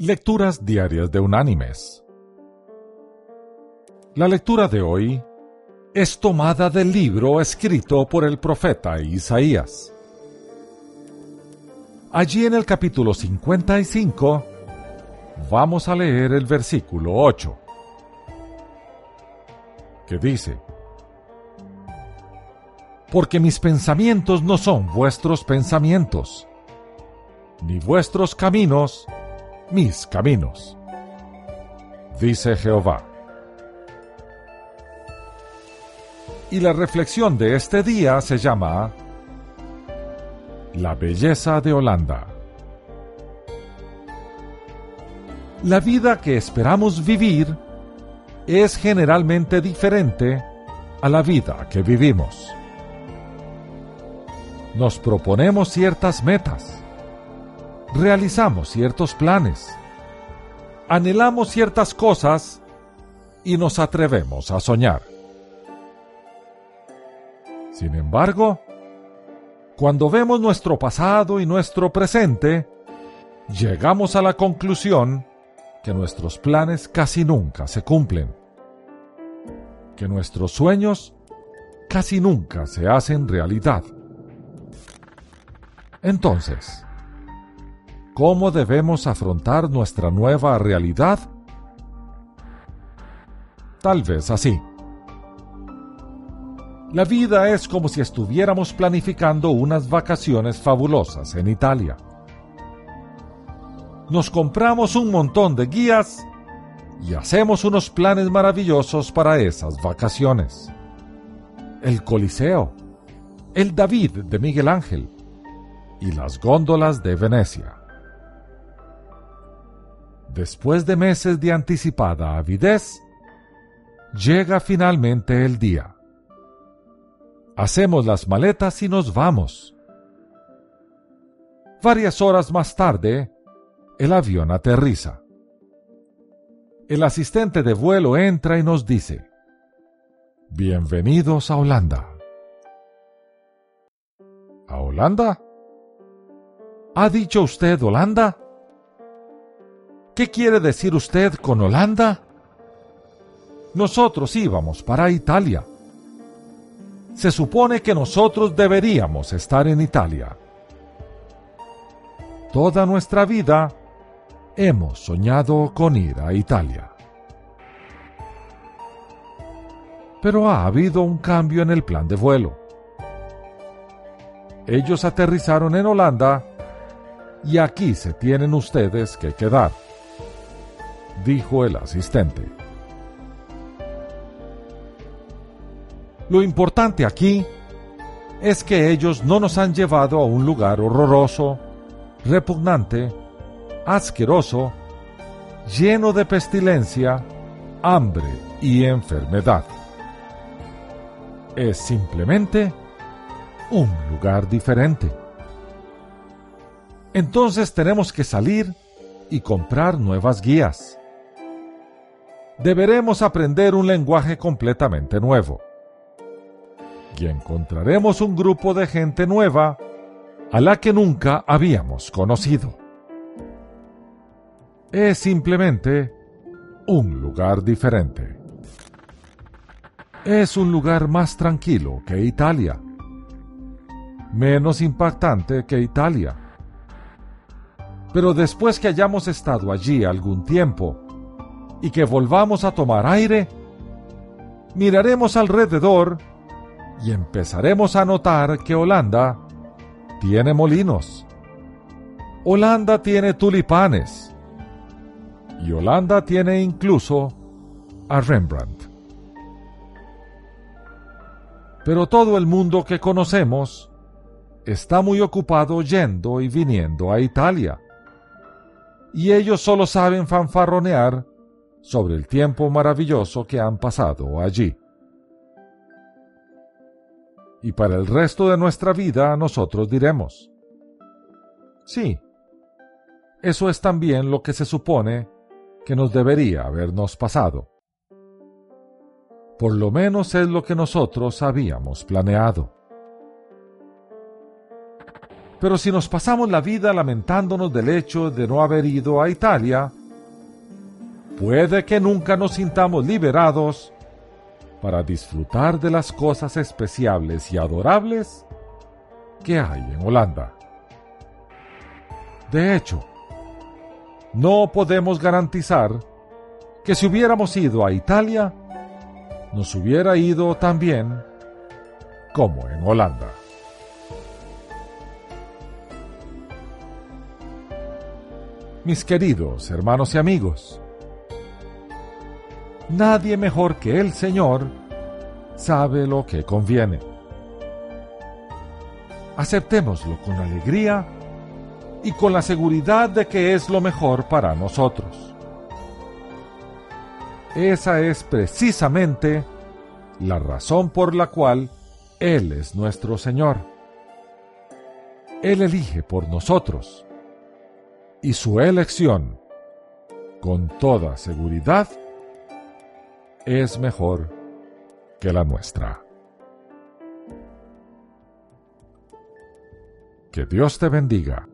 Lecturas Diarias de Unánimes. La lectura de hoy es tomada del libro escrito por el profeta Isaías. Allí en el capítulo 55 vamos a leer el versículo 8, que dice, Porque mis pensamientos no son vuestros pensamientos, ni vuestros caminos mis caminos, dice Jehová. Y la reflexión de este día se llama La belleza de Holanda. La vida que esperamos vivir es generalmente diferente a la vida que vivimos. Nos proponemos ciertas metas realizamos ciertos planes, anhelamos ciertas cosas y nos atrevemos a soñar. Sin embargo, cuando vemos nuestro pasado y nuestro presente, llegamos a la conclusión que nuestros planes casi nunca se cumplen, que nuestros sueños casi nunca se hacen realidad. Entonces, ¿Cómo debemos afrontar nuestra nueva realidad? Tal vez así. La vida es como si estuviéramos planificando unas vacaciones fabulosas en Italia. Nos compramos un montón de guías y hacemos unos planes maravillosos para esas vacaciones. El Coliseo, el David de Miguel Ángel y las góndolas de Venecia. Después de meses de anticipada avidez, llega finalmente el día. Hacemos las maletas y nos vamos. Varias horas más tarde, el avión aterriza. El asistente de vuelo entra y nos dice, Bienvenidos a Holanda. ¿A Holanda? ¿Ha dicho usted Holanda? ¿Qué quiere decir usted con Holanda? Nosotros íbamos para Italia. Se supone que nosotros deberíamos estar en Italia. Toda nuestra vida hemos soñado con ir a Italia. Pero ha habido un cambio en el plan de vuelo. Ellos aterrizaron en Holanda y aquí se tienen ustedes que quedar dijo el asistente. Lo importante aquí es que ellos no nos han llevado a un lugar horroroso, repugnante, asqueroso, lleno de pestilencia, hambre y enfermedad. Es simplemente un lugar diferente. Entonces tenemos que salir y comprar nuevas guías deberemos aprender un lenguaje completamente nuevo. Y encontraremos un grupo de gente nueva a la que nunca habíamos conocido. Es simplemente un lugar diferente. Es un lugar más tranquilo que Italia, menos impactante que Italia. Pero después que hayamos estado allí algún tiempo, y que volvamos a tomar aire, miraremos alrededor y empezaremos a notar que Holanda tiene molinos. Holanda tiene tulipanes. Y Holanda tiene incluso a Rembrandt. Pero todo el mundo que conocemos está muy ocupado yendo y viniendo a Italia. Y ellos solo saben fanfarronear sobre el tiempo maravilloso que han pasado allí. Y para el resto de nuestra vida nosotros diremos, sí, eso es también lo que se supone que nos debería habernos pasado. Por lo menos es lo que nosotros habíamos planeado. Pero si nos pasamos la vida lamentándonos del hecho de no haber ido a Italia, puede que nunca nos sintamos liberados para disfrutar de las cosas especiales y adorables que hay en Holanda. De hecho, no podemos garantizar que si hubiéramos ido a Italia, nos hubiera ido tan bien como en Holanda. Mis queridos hermanos y amigos, nadie mejor que el Señor sabe lo que conviene. Aceptémoslo con alegría y con la seguridad de que es lo mejor para nosotros. Esa es precisamente la razón por la cual Él es nuestro Señor. Él elige por nosotros y su elección, con toda seguridad, es mejor que la nuestra. Que Dios te bendiga.